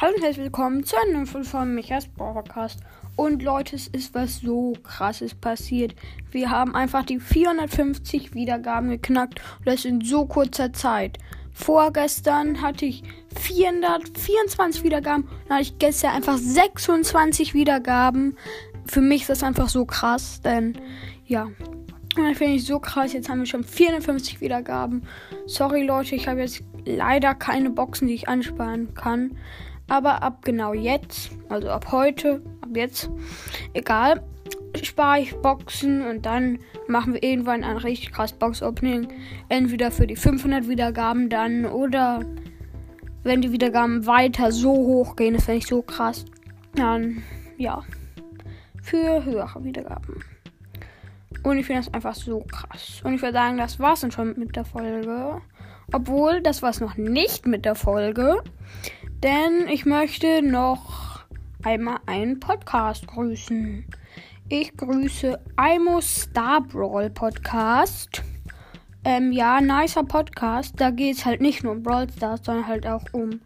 Hallo und herzlich willkommen zu einem Folge von Michas Podcast. Und Leute, es ist was so krasses passiert. Wir haben einfach die 450 Wiedergaben geknackt und das in so kurzer Zeit. Vorgestern hatte ich 424 Wiedergaben und hatte ich gestern einfach 26 Wiedergaben. Für mich ist das einfach so krass, denn ja, das finde ich so krass. Jetzt haben wir schon 450 Wiedergaben. Sorry Leute, ich habe jetzt leider keine Boxen, die ich ansparen kann. Aber ab genau jetzt, also ab heute, ab jetzt, egal, spare ich Boxen und dann machen wir irgendwann ein richtig krass Box-Opening. Entweder für die 500 Wiedergaben dann oder wenn die Wiedergaben weiter so hoch gehen, das finde ich so krass, dann ja, für höhere Wiedergaben. Und ich finde das einfach so krass. Und ich würde sagen, das war's dann schon mit der Folge. Obwohl, das war's noch nicht mit der Folge. Denn ich möchte noch einmal einen Podcast grüßen. Ich grüße Imo Star Brawl Podcast. Ähm, ja, nicer Podcast. Da geht es halt nicht nur um Brawl Stars, sondern halt auch um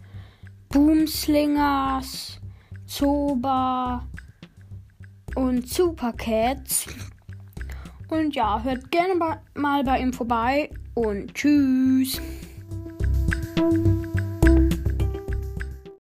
Boomslingers, Zoba und Supercats. Und ja, hört gerne mal bei ihm vorbei und tschüss.